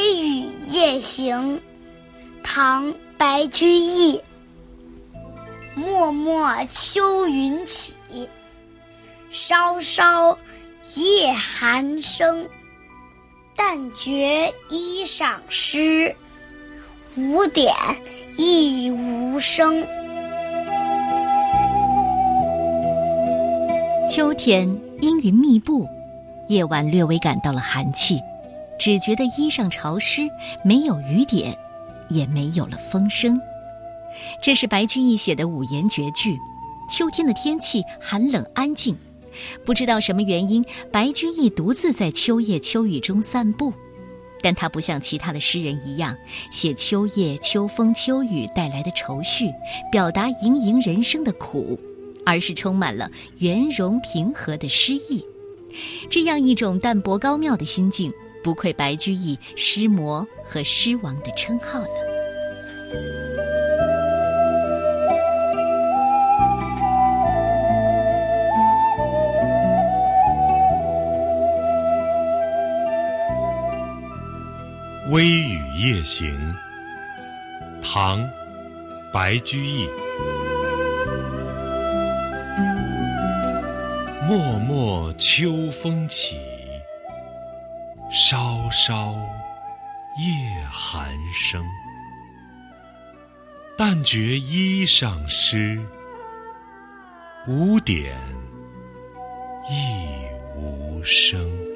微雨夜行》唐·白居易。漠漠秋云起，稍稍夜寒声。但觉衣裳湿，五点亦无声。秋天阴云密布，夜晚略微感到了寒气，只觉得衣上潮湿，没有雨点，也没有了风声。这是白居易写的五言绝句。秋天的天气寒冷安静。不知道什么原因，白居易独自在秋夜秋雨中散步，但他不像其他的诗人一样写秋夜秋风秋雨带来的愁绪，表达盈盈人生的苦，而是充满了圆融平和的诗意。这样一种淡泊高妙的心境，不愧白居易“诗魔”和“诗王”的称号了。《微雨夜行》唐·白居易。漠漠秋风起，稍稍夜寒声。但觉衣上湿，无点亦无声。